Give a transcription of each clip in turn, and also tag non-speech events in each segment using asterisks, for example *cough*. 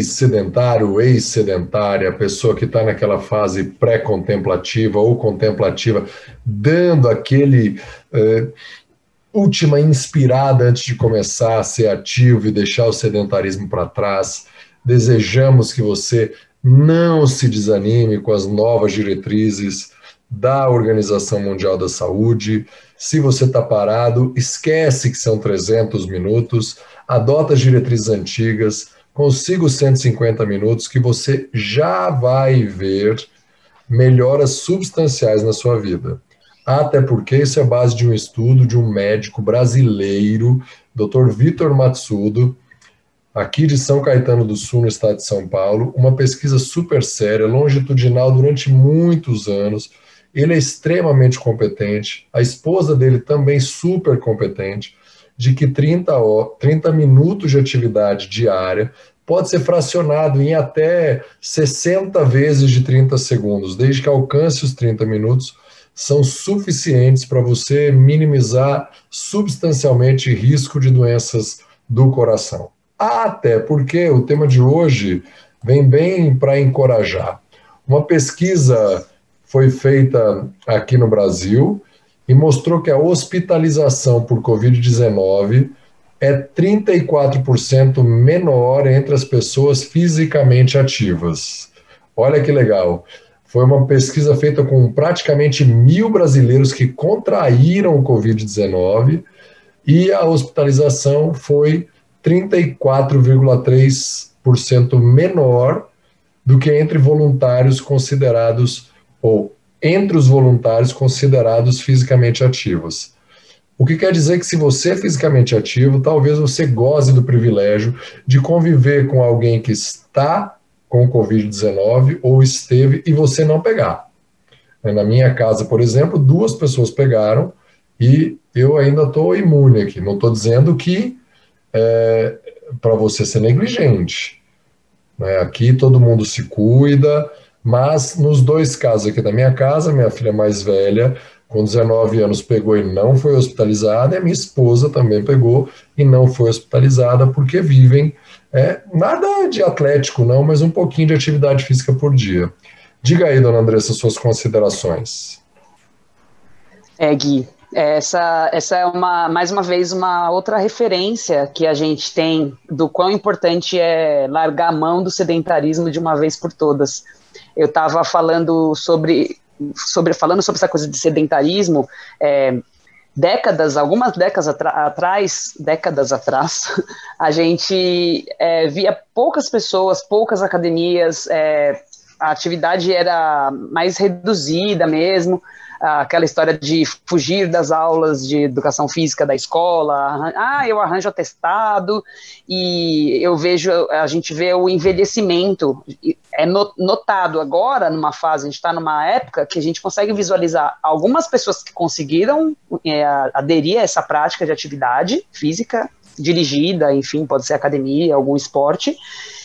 ex-sedentário, ex-sedentária, pessoa que está naquela fase pré-contemplativa ou contemplativa, dando aquele eh, última inspirada antes de começar a ser ativo e deixar o sedentarismo para trás. Desejamos que você não se desanime com as novas diretrizes da Organização Mundial da Saúde. Se você está parado, esquece que são 300 minutos, adota as diretrizes antigas, consiga os 150 minutos que você já vai ver melhoras substanciais na sua vida. Até porque isso é base de um estudo de um médico brasileiro, Dr. Vitor Matsudo, aqui de São Caetano do Sul, no estado de São Paulo, uma pesquisa super séria, longitudinal durante muitos anos. Ele é extremamente competente, a esposa dele também super competente, de que 30, 30 minutos de atividade diária pode ser fracionado em até 60 vezes de 30 segundos, desde que alcance os 30 minutos, são suficientes para você minimizar substancialmente risco de doenças do coração. Até porque o tema de hoje vem bem para encorajar. Uma pesquisa foi feita aqui no Brasil e mostrou que a hospitalização por Covid-19 é 34% menor entre as pessoas fisicamente ativas. Olha que legal. Foi uma pesquisa feita com praticamente mil brasileiros que contraíram o Covid-19 e a hospitalização foi 34,3% menor do que entre voluntários considerados, ou entre os voluntários considerados fisicamente ativos. O que quer dizer que, se você é fisicamente ativo, talvez você goze do privilégio de conviver com alguém que está com Covid-19 ou esteve e você não pegar. Na minha casa, por exemplo, duas pessoas pegaram e eu ainda estou imune aqui. Não estou dizendo que é, para você ser negligente. Né? Aqui todo mundo se cuida, mas nos dois casos aqui da minha casa, minha filha mais velha, com 19 anos, pegou e não foi hospitalizada, e a minha esposa também pegou e não foi hospitalizada, porque vivem é, nada de atlético, não, mas um pouquinho de atividade física por dia. Diga aí, dona Andressa, suas considerações. É, Gui, essa, essa é uma, mais uma vez, uma outra referência que a gente tem do quão importante é largar a mão do sedentarismo de uma vez por todas. Eu estava falando sobre, sobre, falando sobre essa coisa de sedentarismo, é, décadas, algumas décadas atrás, décadas atrás, *laughs* a gente é, via poucas pessoas, poucas academias, é, a atividade era mais reduzida mesmo, aquela história de fugir das aulas de educação física da escola, ah, eu arranjo atestado, e eu vejo, a gente vê o envelhecimento, é notado agora, numa fase, a gente está numa época que a gente consegue visualizar algumas pessoas que conseguiram é, aderir a essa prática de atividade física, dirigida, enfim, pode ser academia, algum esporte,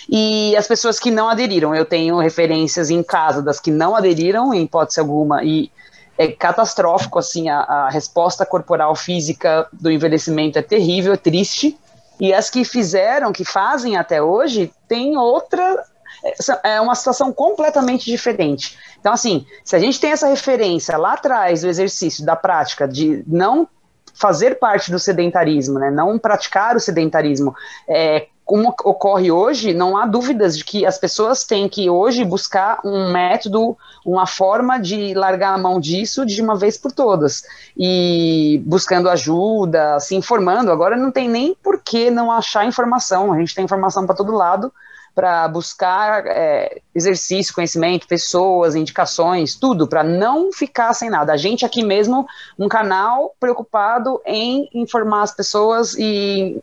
e as pessoas que não aderiram. Eu tenho referências em casa das que não aderiram, em hipótese alguma, e é catastrófico, assim, a, a, resposta corporal física do envelhecimento é terrível, é triste, e as que fizeram, que fazem até hoje, tem outra, é, é uma situação completamente diferente. Então, assim, se a gente tem essa referência lá atrás do exercício, da prática, de não fazer parte do sedentarismo, né, não praticar o sedentarismo, é, como ocorre hoje, não há dúvidas de que as pessoas têm que hoje buscar um método, uma forma de largar a mão disso de uma vez por todas. E buscando ajuda, se informando. Agora não tem nem por que não achar informação. A gente tem informação para todo lado para buscar é, exercício, conhecimento, pessoas, indicações, tudo, para não ficar sem nada. A gente aqui mesmo, um canal preocupado em informar as pessoas e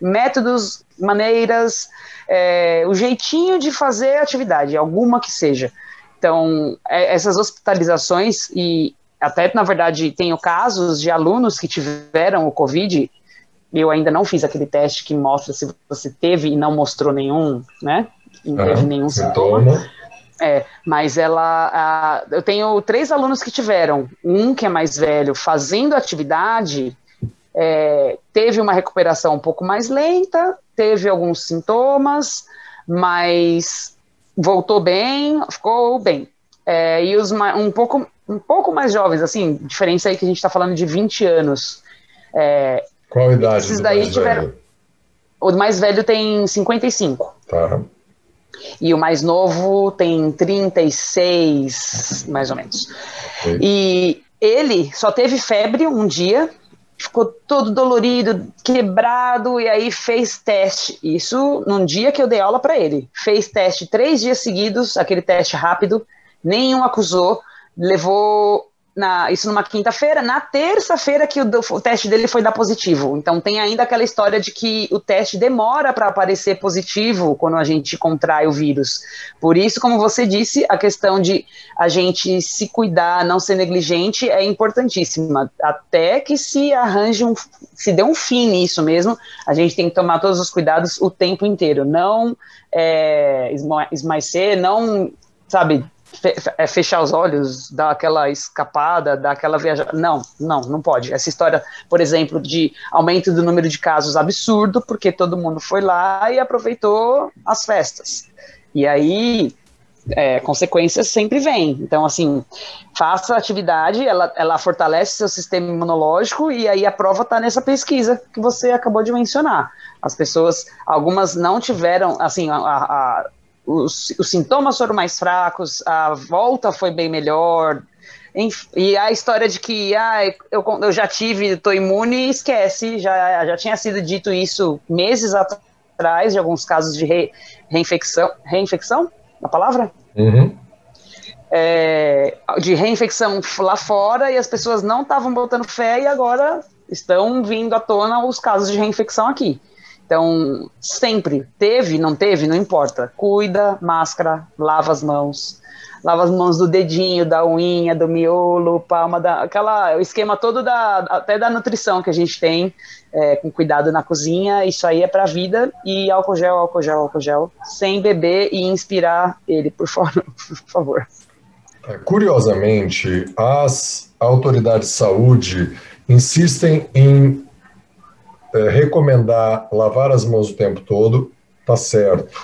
métodos, maneiras, é, o jeitinho de fazer atividade, alguma que seja. Então, é, essas hospitalizações, e até, na verdade, tenho casos de alunos que tiveram o Covid, eu ainda não fiz aquele teste que mostra se você teve e não mostrou nenhum, né? Não teve nenhum sintoma. É, mas ela. A, eu tenho três alunos que tiveram. Um que é mais velho fazendo atividade, é, teve uma recuperação um pouco mais lenta, teve alguns sintomas, mas voltou bem, ficou bem. É, e os um pouco, um pouco mais jovens, assim, diferença aí que a gente está falando de 20 anos. É, Qual a idade esses daí tiveram, velho? O mais velho tem 55. Tá. E o mais novo tem 36, mais ou menos. Okay. E ele só teve febre um dia, ficou todo dolorido, quebrado, e aí fez teste. Isso num dia que eu dei aula para ele. Fez teste três dias seguidos, aquele teste rápido, nenhum acusou, levou na, isso numa quinta-feira, na terça-feira que o, o, teste dele foi dar positivo. Então tem ainda aquela história de que o teste demora para aparecer positivo quando a gente contrai o vírus. Por isso, como você disse, a questão de a gente se cuidar, não ser negligente é importantíssima. Até que se arranje um, se dê um fim nisso mesmo, a gente tem que tomar todos os cuidados o tempo inteiro. Não é, esmaecer, não, sabe, fechar os olhos, dar aquela escapada, dar aquela viajada. Não, não, não pode. Essa história, por exemplo, de aumento do número de casos absurdo, porque todo mundo foi lá e aproveitou as festas. E aí, é, consequências sempre vêm. Então, assim, faça atividade, ela, ela fortalece seu sistema imunológico e aí a prova está nessa pesquisa que você acabou de mencionar. As pessoas, algumas não tiveram, assim, a, a os, os sintomas foram mais fracos, a volta foi bem melhor, e a história de que ah, eu, eu já tive, estou imune, esquece, já, já tinha sido dito isso meses atrás, de alguns casos de re, reinfecção. Reinfecção? A palavra? Uhum. É, de reinfecção lá fora e as pessoas não estavam botando fé e agora estão vindo à tona os casos de reinfecção aqui. Então, sempre, teve, não teve, não importa. Cuida, máscara, lava as mãos. Lava as mãos do dedinho, da unha, do miolo, palma, da, aquela, o esquema todo da, até da nutrição que a gente tem, é, com cuidado na cozinha, isso aí é para a vida. E álcool gel, álcool gel, álcool gel, sem beber e inspirar ele, por favor. *laughs* Por favor. É, curiosamente, as autoridades de saúde insistem em é, recomendar lavar as mãos o tempo todo, tá certo.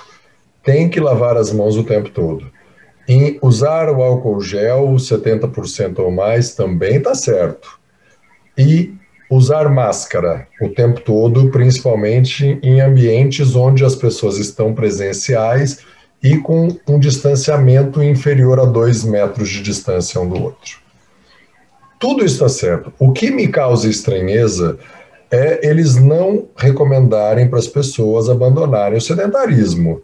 Tem que lavar as mãos o tempo todo. Em usar o álcool gel 70% ou mais também tá certo. E usar máscara o tempo todo, principalmente em ambientes onde as pessoas estão presenciais e com um distanciamento inferior a dois metros de distância um do outro. Tudo está certo. O que me causa estranheza é eles não recomendarem para as pessoas abandonarem o sedentarismo.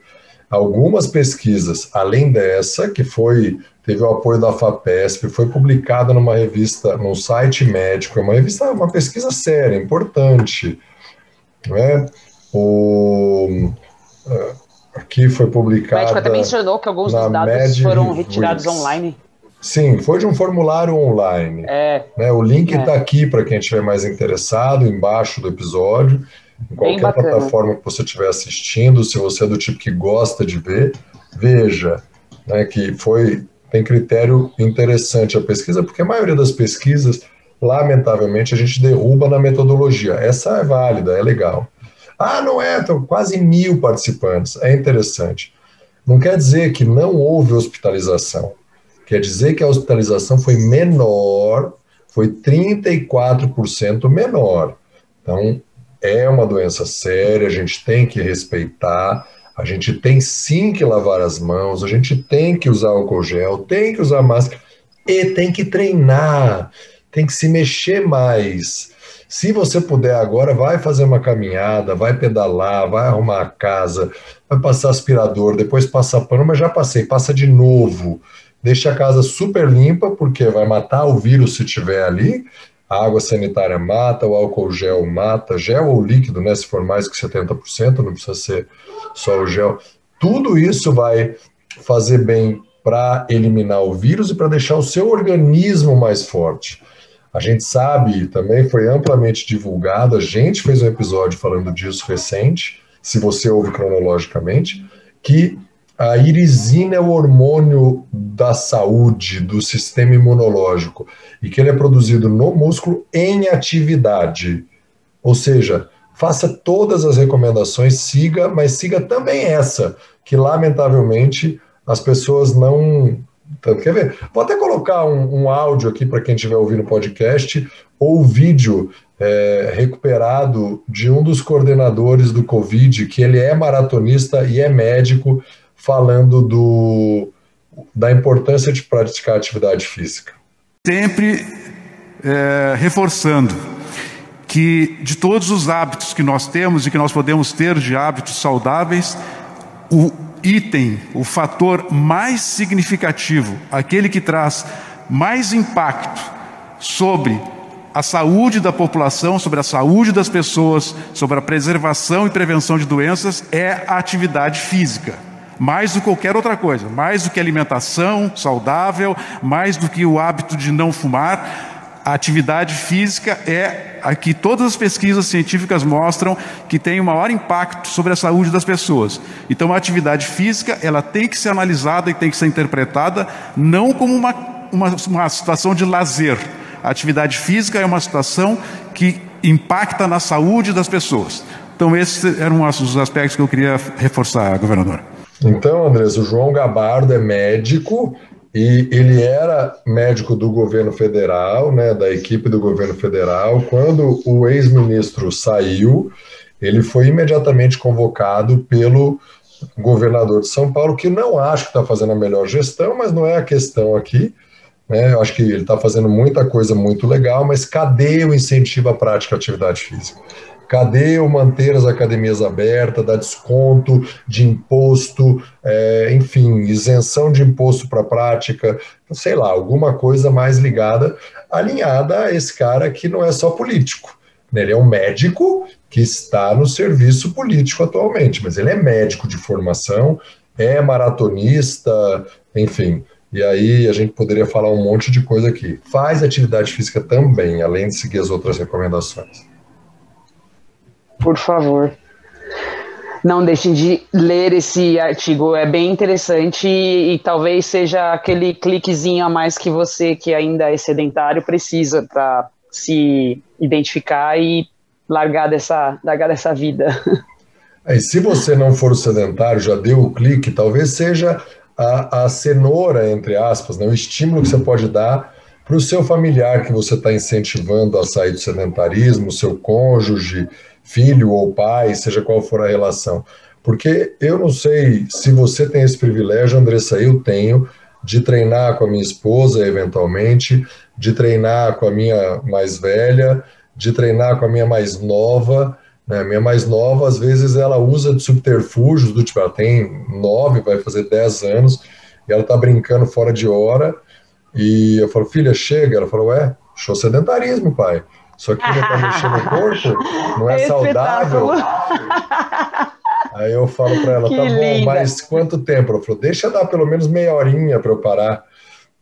Algumas pesquisas, além dessa, que foi teve o apoio da FAPESP, foi publicada numa revista, num site médico, é uma revista, uma pesquisa séria, importante. Né? O, eh, aqui foi publicada. O médico até mencionou que alguns dos dados foram retirados online. Sim, foi de um formulário online. É. Né? O link está é. aqui para quem estiver mais interessado, embaixo do episódio. Em qualquer plataforma que você estiver assistindo, se você é do tipo que gosta de ver, veja né, que foi tem critério interessante a pesquisa, porque a maioria das pesquisas, lamentavelmente, a gente derruba na metodologia. Essa é válida, é legal. Ah, não é, estão quase mil participantes. É interessante. Não quer dizer que não houve hospitalização. Quer dizer que a hospitalização foi menor, foi 34% menor. Então, é uma doença séria, a gente tem que respeitar, a gente tem sim que lavar as mãos, a gente tem que usar álcool gel, tem que usar máscara e tem que treinar, tem que se mexer mais. Se você puder agora, vai fazer uma caminhada, vai pedalar, vai arrumar a casa, vai passar aspirador, depois passa pano, mas já passei, passa de novo. Deixa a casa super limpa, porque vai matar o vírus se tiver ali. A água sanitária mata, o álcool gel mata, gel ou líquido, né? Se for mais que 70%, não precisa ser só o gel. Tudo isso vai fazer bem para eliminar o vírus e para deixar o seu organismo mais forte. A gente sabe, também foi amplamente divulgado, a gente fez um episódio falando disso recente, se você ouve cronologicamente, que a irisina é o hormônio da saúde, do sistema imunológico, e que ele é produzido no músculo em atividade. Ou seja, faça todas as recomendações, siga, mas siga também essa, que, lamentavelmente, as pessoas não. Tanto, quer ver? Vou até colocar um, um áudio aqui para quem estiver ouvindo o podcast, ou vídeo é, recuperado de um dos coordenadores do Covid, que ele é maratonista e é médico, falando do, da importância de praticar atividade física. Sempre é, reforçando que de todos os hábitos que nós temos e que nós podemos ter de hábitos saudáveis, o item, o fator mais significativo, aquele que traz mais impacto sobre a saúde da população, sobre a saúde das pessoas, sobre a preservação e prevenção de doenças, é a atividade física. Mais do que qualquer outra coisa, mais do que alimentação saudável, mais do que o hábito de não fumar, a atividade física é a que todas as pesquisas científicas mostram que tem o maior impacto sobre a saúde das pessoas. Então, a atividade física ela tem que ser analisada e tem que ser interpretada não como uma, uma, uma situação de lazer, a atividade física é uma situação que impacta na saúde das pessoas. Então, esses eram os aspectos que eu queria reforçar, governador. Então, Andrés, o João Gabardo é médico e ele era médico do governo federal, né, da equipe do governo federal. Quando o ex-ministro saiu, ele foi imediatamente convocado pelo governador de São Paulo, que não acho que está fazendo a melhor gestão, mas não é a questão aqui. Né? Eu acho que ele está fazendo muita coisa muito legal, mas cadê o incentivo à prática de atividade física? Cadê o manter as academias abertas, dar desconto de imposto, é, enfim, isenção de imposto para prática, sei lá, alguma coisa mais ligada, alinhada a esse cara que não é só político. Ele é um médico que está no serviço político atualmente, mas ele é médico de formação, é maratonista, enfim, e aí a gente poderia falar um monte de coisa aqui. Faz atividade física também, além de seguir as outras recomendações. Por favor. Não deixem de ler esse artigo, é bem interessante e, e talvez seja aquele cliquezinho a mais que você, que ainda é sedentário, precisa para se identificar e largar dessa, largar dessa vida. E se você não for sedentário, já deu o clique, talvez seja a, a cenoura, entre aspas, né, o estímulo que você pode dar para o seu familiar que você está incentivando a sair do sedentarismo, seu cônjuge, filho ou pai, seja qual for a relação. Porque eu não sei se você tem esse privilégio, Andressa, eu tenho, de treinar com a minha esposa, eventualmente, de treinar com a minha mais velha, de treinar com a minha mais nova, né? Minha mais nova, às vezes, ela usa de subterfúgios, do tipo, ela tem nove, vai fazer dez anos, e ela tá brincando fora de hora, e eu falo, filha, chega. Ela falou, ué, show sedentarismo, pai. Isso aqui não tá mexendo no corpo, não é, saudável. Aí eu falo para ela, que tá bom, linda. mas quanto tempo? Ela falou, deixa dar pelo menos meia horinha para eu parar.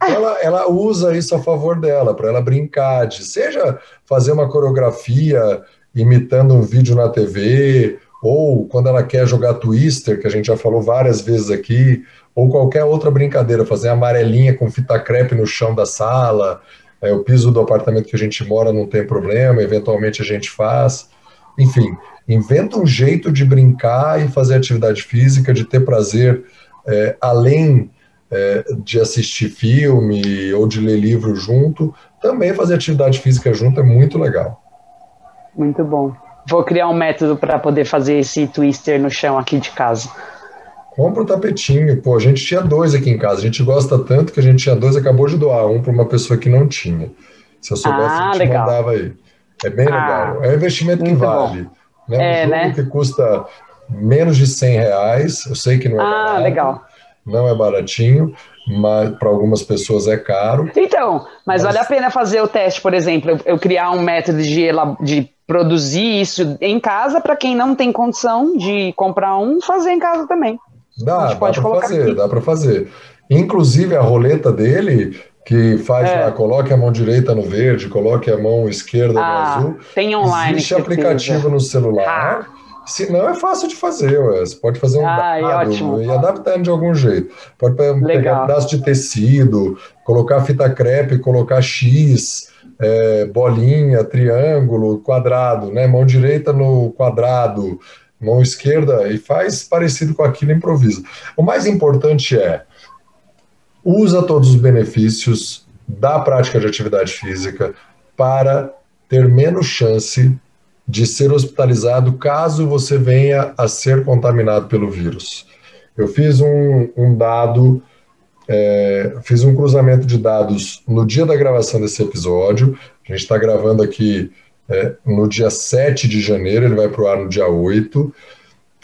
Ela, ela usa isso a favor dela, para ela brincar, de seja fazer uma coreografia, imitando um vídeo na TV, ou quando ela quer jogar Twister, que a gente já falou várias vezes aqui, ou qualquer outra brincadeira, fazer amarelinha com fita crepe no chão da sala, é, o piso do apartamento que a gente mora não tem problema, eventualmente a gente faz. Enfim, inventa um jeito de brincar e fazer atividade física, de ter prazer, é, além é, de assistir filme ou de ler livro junto, também fazer atividade física junto é muito legal. Muito bom. Vou criar um método para poder fazer esse twister no chão aqui de casa. Compra o tapetinho. Pô, a gente tinha dois aqui em casa. A gente gosta tanto que a gente tinha dois acabou de doar um para uma pessoa que não tinha. Se eu soubesse, ah, a gente legal. mandava aí. É bem ah, legal. É um investimento que vale. Bom. Né? É, um né? que custa menos de 100 reais. Eu sei que não é ah, barato. legal. Não é baratinho, mas para algumas pessoas é caro. Então, mas, mas, vale a pena fazer o teste, por exemplo, eu, eu criar um método de, de produzir isso em casa para quem não tem condição de comprar um, fazer em casa também. Dá, dá para fazer, aqui. dá para fazer. Inclusive a roleta dele, que faz é. lá, coloque a mão direita no verde, coloque a mão esquerda ah, no azul. Tem online. Existe aplicativo no celular. Ah. Se não, é fácil de fazer, ué. Você pode fazer um Ai, dado ótimo. e adaptando de algum jeito. Pode Legal. pegar um pedaço de tecido, colocar fita crepe, colocar X, é, bolinha, triângulo, quadrado, né? Mão direita no quadrado, mão esquerda, e faz parecido com aquilo, improvisa. O mais importante é, usa todos os benefícios da prática de atividade física para ter menos chance de ser hospitalizado caso você venha a ser contaminado pelo vírus. Eu fiz um, um dado, é, fiz um cruzamento de dados no dia da gravação desse episódio. A gente está gravando aqui é, no dia 7 de janeiro, ele vai para o ar no dia 8.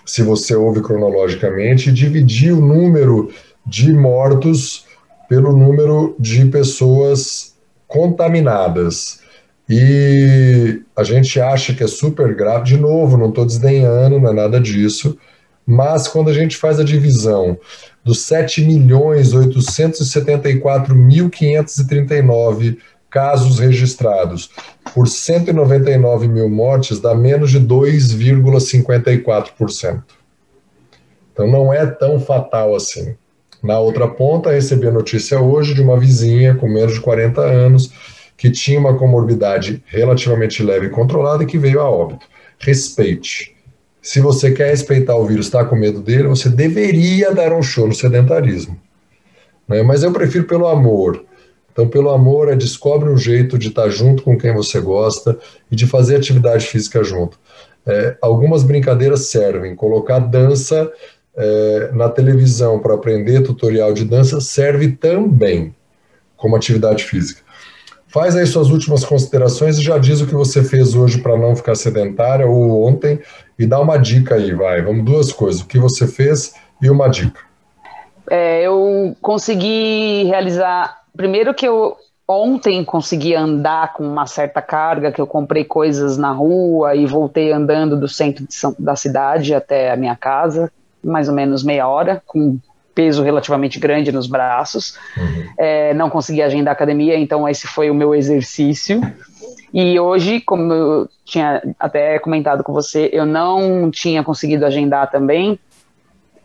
Se você ouve cronologicamente, e dividir o número de mortos pelo número de pessoas contaminadas. E a gente acha que é super grave, de novo, não estou desdenhando, não é nada disso, mas quando a gente faz a divisão dos 7.874.539 casos registrados por 199 mil mortes, dá menos de 2,54%. Então não é tão fatal assim. Na outra ponta, recebi a notícia hoje de uma vizinha com menos de 40 anos que tinha uma comorbidade relativamente leve e controlada e que veio a óbito. Respeite. Se você quer respeitar o vírus, está com medo dele, você deveria dar um show no sedentarismo. Né? Mas eu prefiro pelo amor. Então, pelo amor, é descobre um jeito de estar junto com quem você gosta e de fazer atividade física junto. É, algumas brincadeiras servem. Colocar dança é, na televisão para aprender tutorial de dança serve também como atividade física. Faz aí suas últimas considerações e já diz o que você fez hoje para não ficar sedentária ou ontem e dá uma dica aí, vai. Vamos duas coisas, o que você fez e uma dica. É, eu consegui realizar, primeiro que eu ontem consegui andar com uma certa carga, que eu comprei coisas na rua e voltei andando do centro da cidade até a minha casa, mais ou menos meia hora, com peso relativamente grande nos braços. Uhum. É, não consegui agendar academia, então esse foi o meu exercício. E hoje, como eu tinha até comentado com você, eu não tinha conseguido agendar também.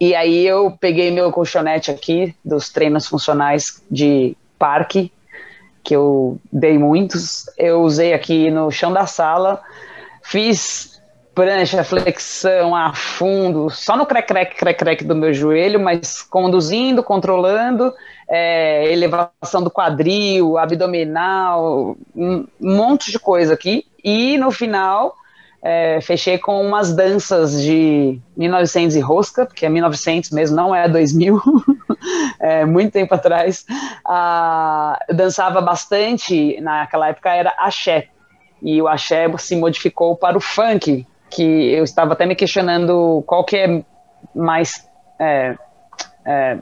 E aí eu peguei meu colchonete aqui dos treinos funcionais de parque, que eu dei muitos. Eu usei aqui no chão da sala, fiz prancha, flexão a fundo, só no crec, crec, crec, crec do meu joelho, mas conduzindo, controlando, é, elevação do quadril, abdominal, um monte de coisa aqui. E no final, é, fechei com umas danças de 1900 e rosca, porque é 1900 mesmo, não é 2000, *laughs* é, muito tempo atrás. Ah, eu dançava bastante, naquela época era axé, e o axé se modificou para o funk, que eu estava até me questionando qual que é mais, é, é,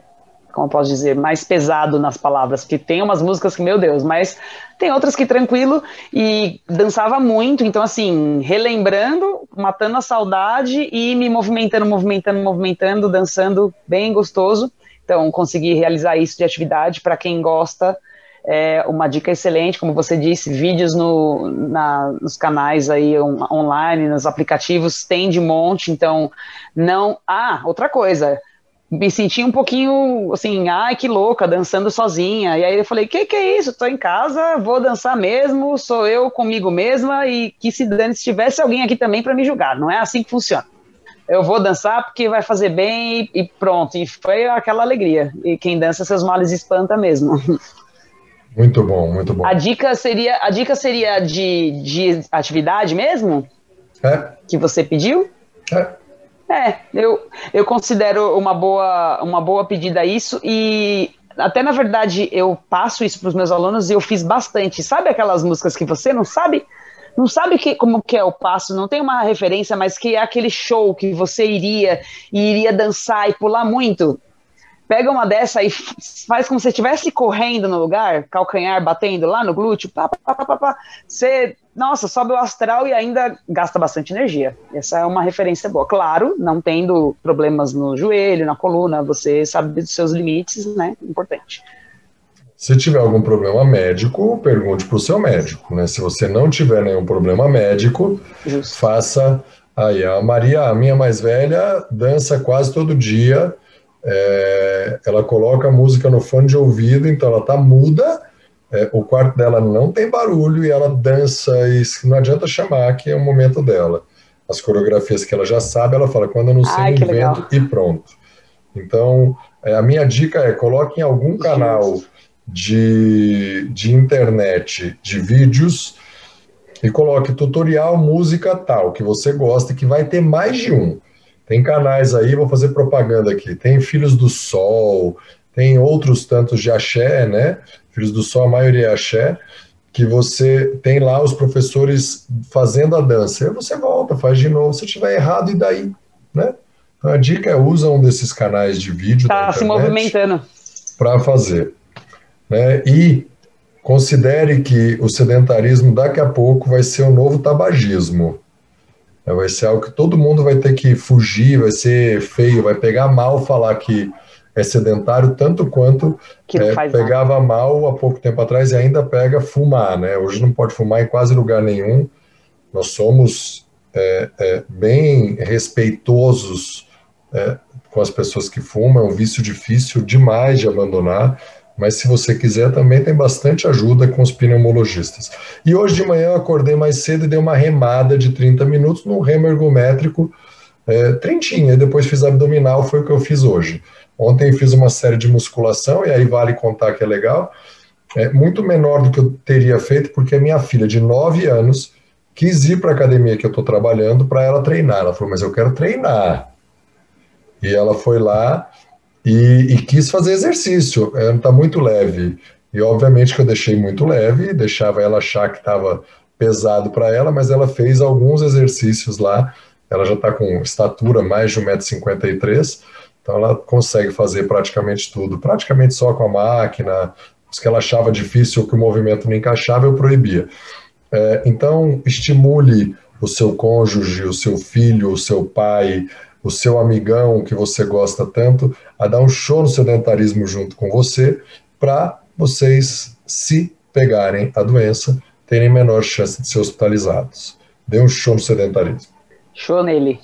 como posso dizer, mais pesado nas palavras, porque tem umas músicas que, meu Deus, mas tem outras que tranquilo e dançava muito, então assim, relembrando, matando a saudade e me movimentando, movimentando, movimentando, dançando bem gostoso. Então, consegui realizar isso de atividade. Para quem gosta é uma dica excelente, como você disse, vídeos no, na, nos canais aí on, online, nos aplicativos, tem de monte, então não... Ah, outra coisa, me senti um pouquinho assim, ai que louca, dançando sozinha, e aí eu falei, que que é isso, tô em casa, vou dançar mesmo, sou eu comigo mesma, e que se dane se tivesse alguém aqui também para me julgar, não é assim que funciona. Eu vou dançar porque vai fazer bem e, pronto, e foi aquela alegria, e quem dança seus males espanta mesmo. Muito bom, muito bom. A dica seria, a dica seria de, de atividade mesmo? É. Que você pediu? É. É, eu, eu considero uma boa, uma boa pedida isso e até na verdade eu passo isso para os meus alunos e eu fiz bastante. Sabe aquelas músicas que você não sabe? Não sabe que, como que é o passo, não tem uma referência, mas que é aquele show que você iria e iria dançar e pular muito pega uma dessa e faz como se estivesse correndo no lugar, calcanhar batendo lá no glúteo, pá, pá, pá, pá, pá, você, nossa, sobe o astral e ainda gasta bastante energia. Essa é uma referência boa. Claro, não tendo problemas no joelho, na coluna, você sabe dos seus limites, né? Importante. Se tiver algum problema médico, pergunte para o seu médico, né? Se você não tiver nenhum problema médico, Justo. faça aí. A Maria, a minha mais velha, dança quase todo dia é, ela coloca a música no fone de ouvido, então ela tá muda, é, o quarto dela não tem barulho e ela dança, e não adianta chamar que é o momento dela. as coreografias que ela já sabe, ela fala, quando eu não sei, Ai, invento e pronto. Então, é, a minha dica é, coloque em algum canal de, de internet, de vídeos, e coloque tutorial música tal, que você gosta, que vai ter mais de um. Tem canais aí, vou fazer propaganda aqui. Tem Filhos do Sol, tem outros tantos de axé, né? Filhos do Sol, a maioria é axé, que você tem lá os professores fazendo a dança. Aí você volta, faz de novo. Se tiver errado, e daí? Né? Então a dica é usa um desses canais de vídeo. Tá se movimentando. Para fazer. Né? E considere que o sedentarismo daqui a pouco vai ser o novo tabagismo. Vai ser algo que todo mundo vai ter que fugir, vai ser feio, vai pegar mal falar que é sedentário tanto quanto é, pegava mal há pouco tempo atrás e ainda pega fumar, né? Hoje não pode fumar em quase lugar nenhum. Nós somos é, é, bem respeitosos é, com as pessoas que fumam, é um vício difícil demais de abandonar mas se você quiser também tem bastante ajuda com os pneumologistas. E hoje de manhã eu acordei mais cedo e dei uma remada de 30 minutos no remo ergométrico, é, trintinha, e depois fiz abdominal, foi o que eu fiz hoje. Ontem fiz uma série de musculação, e aí vale contar que é legal, é muito menor do que eu teria feito, porque a minha filha de 9 anos quis ir para a academia que eu estou trabalhando para ela treinar. Ela falou, mas eu quero treinar. E ela foi lá, e, e quis fazer exercício. Ela está muito leve. E obviamente que eu deixei muito leve, deixava ela achar que estava pesado para ela, mas ela fez alguns exercícios lá. Ela já está com estatura mais de 1,53m, então ela consegue fazer praticamente tudo. Praticamente só com a máquina, os que ela achava difícil que o movimento não encaixava, eu proibia. É, então, estimule o seu cônjuge, o seu filho, o seu pai, o seu amigão que você gosta tanto a dar um show no sedentarismo junto com você, para vocês, se pegarem a doença, terem menor chance de ser hospitalizados. Dê um show no sedentarismo. Show nele.